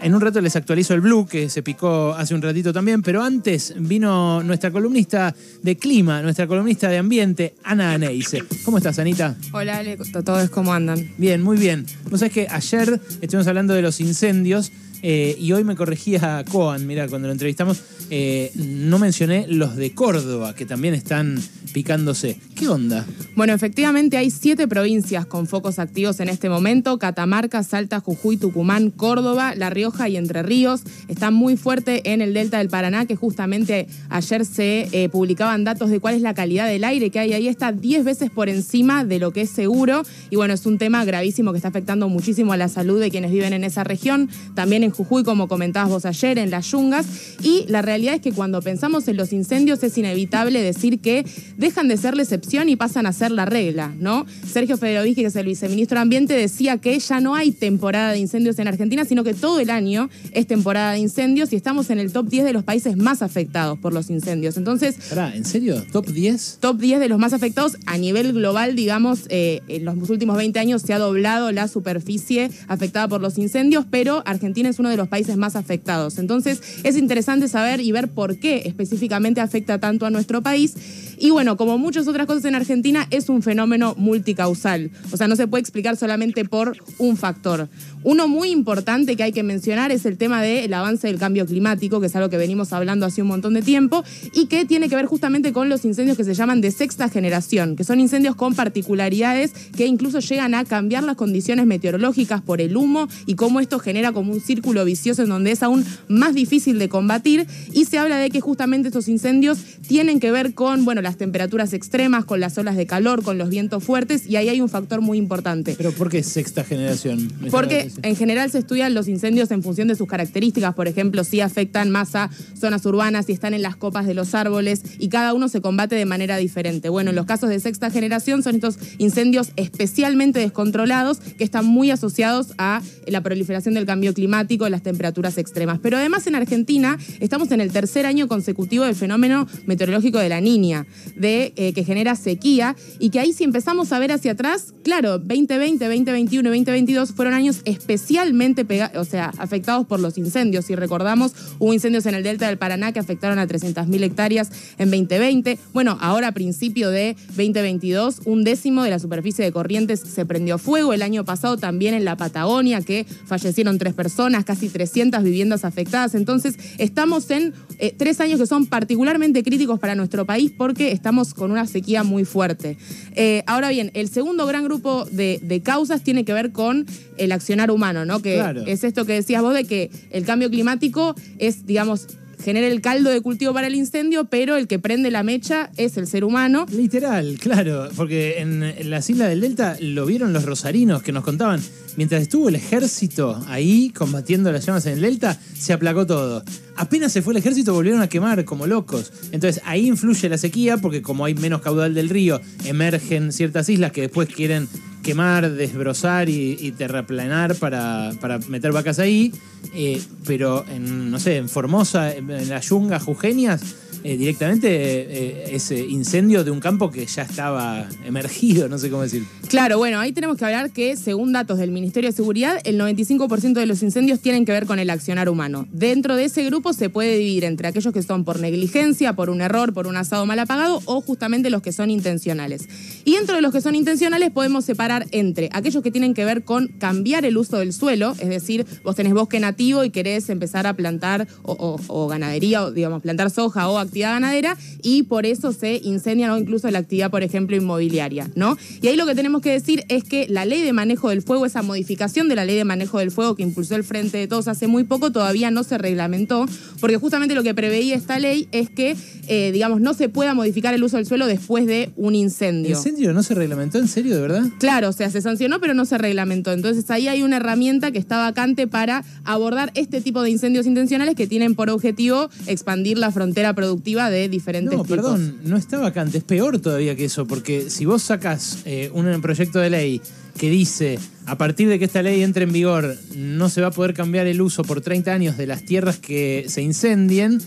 En un rato les actualizo el Blue, que se picó hace un ratito también, pero antes vino nuestra columnista de clima, nuestra columnista de ambiente, Ana Aneise. ¿Cómo estás, Anita? Hola, Ale, todos cómo andan. Bien, muy bien. Vos sabés que ayer estuvimos hablando de los incendios eh, y hoy me corregía Coan, mira, cuando lo entrevistamos, eh, no mencioné los de Córdoba, que también están picándose. ¿Qué onda? Bueno, efectivamente hay siete provincias con focos activos en este momento, Catamarca, Salta, Jujuy, Tucumán, Córdoba, La Rioja y Entre Ríos. Está muy fuerte en el delta del Paraná, que justamente ayer se eh, publicaban datos de cuál es la calidad del aire que hay ahí. Está 10 veces por encima de lo que es seguro. Y bueno, es un tema gravísimo que está afectando muchísimo a la salud de quienes viven en esa región. También en Jujuy, como comentabas vos ayer, en las yungas. Y la realidad es que cuando pensamos en los incendios es inevitable decir que dejan de ser la excepción y pasan a ser la regla, ¿no? Sergio Federovich, que es el viceministro de Ambiente, decía que ya no hay temporada de incendios en Argentina, sino que todo el año es temporada de incendios y estamos en el top 10 de los países más afectados por los incendios. Entonces. ¿En serio? ¿Top 10? Top 10 de los más afectados a nivel global, digamos, eh, en los últimos 20 años se ha doblado la superficie afectada por los incendios, pero Argentina es uno de los países más afectados. Entonces, es interesante saber y ver por qué específicamente afecta tanto a nuestro país. Y bueno, como muchas otras cosas en Argentina, es un fenómeno multicausal. O sea, no se puede explicar solamente por un factor. Uno muy importante que hay que mencionar es el tema del avance del cambio climático, que es algo que venimos hablando hace un montón de tiempo, y que tiene que ver justamente con los incendios que se llaman de sexta generación, que son incendios con particularidades que incluso llegan a cambiar las condiciones meteorológicas por el humo y cómo esto genera como un círculo vicioso en donde es aún más difícil de combatir. Y se habla de que justamente estos incendios tienen que ver con, bueno, las temperaturas extremas, con las olas de calor, con los vientos fuertes, y ahí hay un factor muy importante. ¿Pero por qué sexta generación? Porque en general se estudian los incendios en función de sus características, por ejemplo, si afectan más a zonas urbanas, si están en las copas de los árboles, y cada uno se combate de manera diferente. Bueno, en los casos de sexta generación son estos incendios especialmente descontrolados que están muy asociados a la proliferación del cambio climático, las temperaturas extremas. Pero además en Argentina estamos en el tercer año consecutivo del fenómeno meteorológico de la niña de, eh, que genera sequía y que ahí si empezamos a ver hacia atrás, claro, 2020, 2021 y 2022 fueron años especialmente o sea, afectados por los incendios. Si recordamos, hubo incendios en el delta del Paraná que afectaron a 300.000 hectáreas en 2020. Bueno, ahora a principio de 2022, un décimo de la superficie de Corrientes se prendió fuego. El año pasado también en la Patagonia, que fallecieron tres personas, casi 300 viviendas afectadas. Entonces, estamos en eh, tres años que son particularmente críticos para nuestro país porque estamos con una sequía muy fuerte. Eh, ahora bien, el segundo gran grupo de, causas tiene que ver con el accionar humano, ¿no? Que es esto que decías vos de que el cambio climático es, digamos, genera el caldo de cultivo para el incendio, pero el que prende la mecha es el ser humano. Literal, claro, porque en, las islas del Delta lo vieron los rosarinos que nos contaban. Mientras estuvo el ejército ahí combatiendo las llamas en el Delta, se aplacó todo. Apenas se fue el ejército, volvieron a quemar como locos. Entonces ahí influye la sequía, porque como hay menos caudal del río, emergen ciertas islas que después quieren quemar, desbrozar y, terraplanar para, para, meter vacas ahí. Eh, pero en, no sé, en Formosa, en, en las yungas jujeñas, eh, directamente eh, ese incendio de un campo que ya estaba emergido, no sé cómo decir. Claro, bueno, ahí tenemos que hablar que según datos del Ministerio de Seguridad, el 95% de los incendios tienen que ver con el accionar humano. Dentro de ese grupo se puede dividir entre aquellos que son por negligencia, por un error, por un asado mal apagado o justamente los que son intencionales. Y dentro de los que son intencionales podemos separar entre aquellos que tienen que ver con cambiar el uso del suelo, es decir, vos tenés bosque nativo y querés empezar a plantar o, ganadería, o digamos, plantar soja o ganadera y por eso se incendian o incluso la actividad, por ejemplo, inmobiliaria, ¿no? Y ahí lo que tenemos que decir es que la ley de manejo del fuego, esa modificación de la ley de manejo del fuego que impulsó el Frente de Todos hace muy poco, todavía no se reglamentó, porque justamente lo que preveía esta ley es que, eh, digamos, no se pueda modificar el uso del suelo después de un incendio. ¿En serio? ¿No se reglamentó? ¿En serio, de verdad? Claro, o sea, se sancionó, pero no se reglamentó. Entonces ahí hay una herramienta que está vacante para abordar este tipo de incendios intencionales que tienen por objetivo expandir la frontera productiva de diferentes no, perdón, no está vacante, es peor todavía que eso, porque si vos sacas eh, un proyecto de ley que dice, a partir de que esta ley entre en vigor, no se va a poder cambiar el uso por 30 años de las tierras que se incendien,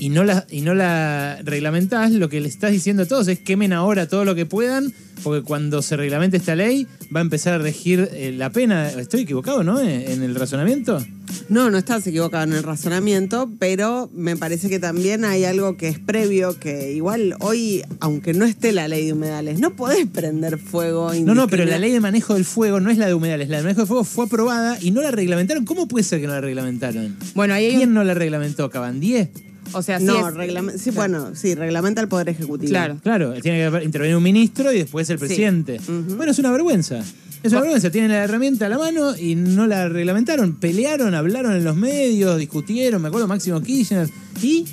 y no la, y no la reglamentás, lo que le estás diciendo a todos es quemen ahora todo lo que puedan, porque cuando se reglamente esta ley va a empezar a regir eh, la pena. ¿Estoy equivocado, no? Eh, en el razonamiento. No, no estás equivocado en el razonamiento, pero me parece que también hay algo que es previo, que igual hoy, aunque no esté la ley de humedales, no podés prender fuego. No, no, pero la ley de manejo del fuego no es la de humedales, la de manejo del fuego fue aprobada y no la reglamentaron. ¿Cómo puede ser que no la reglamentaron? Bueno, ahí ¿Quién no la reglamentó? ¿Cabandier? O sea, no, sí, bueno, sí, reglamenta el Poder Ejecutivo. Claro, claro, tiene que intervenir un ministro y después el presidente. Bueno, es una vergüenza. Es una vergüenza, tienen la herramienta a la mano y no la reglamentaron. Pelearon, hablaron en los medios, discutieron, me acuerdo Máximo Kirchner. ¿Y?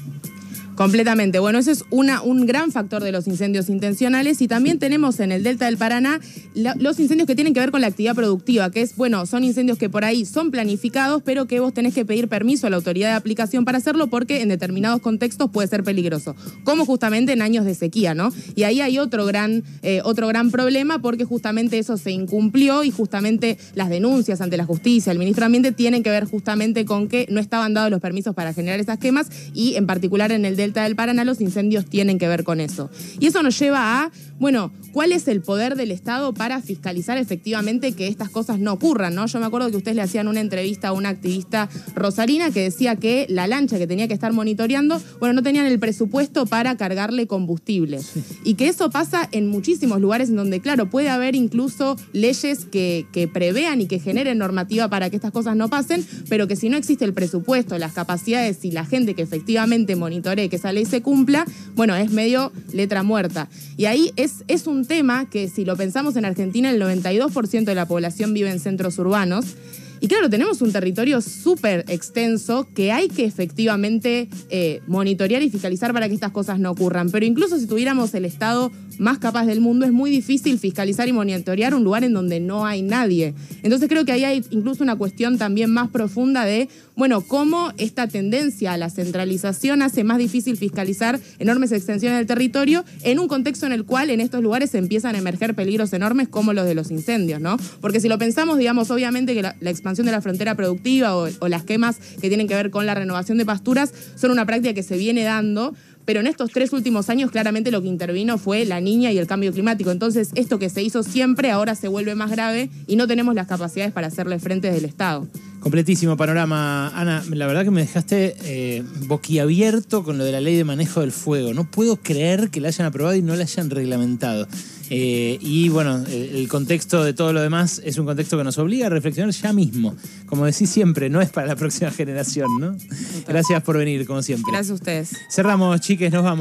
Completamente. Bueno, ese es una, un gran factor de los incendios intencionales y también tenemos en el Delta del Paraná los incendios que tienen que ver con la actividad productiva, que es, bueno, son incendios que por ahí son planificados, pero que vos tenés que pedir permiso a la autoridad de aplicación para hacerlo porque en determinados contextos puede ser peligroso, como justamente en años de sequía, ¿no? Y ahí hay otro gran, eh, otro gran problema porque justamente eso se incumplió y justamente las denuncias ante la justicia, el ministro de Ambiente, tienen que ver justamente con que no estaban dados los permisos para generar esas quemas y en particular en el Delta del Paraná, los incendios tienen que ver con eso. Y eso nos lleva a, bueno, ¿cuál es el poder del Estado para fiscalizar efectivamente que estas cosas no ocurran? ¿no? Yo me acuerdo que ustedes le hacían una entrevista a una activista rosarina que decía que la lancha que tenía que estar monitoreando, bueno, no tenían el presupuesto para cargarle combustible. Y que eso pasa en muchísimos lugares en donde, claro, puede haber incluso leyes que, que prevean y que generen normativa para que estas cosas no pasen, pero que si no existe el presupuesto, las capacidades y la gente que efectivamente monitoree que esa ley se cumpla, bueno, es medio letra muerta. Y ahí es, es un tema que si lo pensamos en Argentina, el 92% de la población vive en centros urbanos. Y claro, tenemos un territorio súper extenso que hay que efectivamente eh, monitorear y fiscalizar para que estas cosas no ocurran. Pero incluso si tuviéramos el Estado más capaz del mundo, es muy difícil fiscalizar y monitorear un lugar en donde no hay nadie. Entonces creo que ahí hay incluso una cuestión también más profunda de, bueno, cómo esta tendencia a la centralización hace más difícil fiscalizar enormes extensiones del territorio en un contexto en el cual en estos lugares empiezan a emerger peligros enormes como los de los incendios, ¿no? Porque si lo pensamos, digamos, obviamente que la, expansión de la frontera productiva o, o las quemas que tienen que ver con la renovación de pasturas son una práctica que se viene dando, pero en estos tres últimos años claramente lo que intervino fue la niña y el cambio climático. Entonces, esto que se hizo siempre ahora se vuelve más grave y no tenemos las capacidades para hacerle frente desde el Estado. Completísimo panorama. Ana, la verdad que me dejaste eh, boquiabierto con lo de la ley de manejo del fuego. No puedo creer que la hayan aprobado y no la hayan reglamentado. Eh, y bueno, el, contexto de todo lo demás es un contexto que nos obliga a reflexionar ya mismo. Como decís siempre, no es para la próxima generación, ¿no? Gracias por venir, como siempre. Gracias a ustedes. Cerramos, chiques, nos vamos.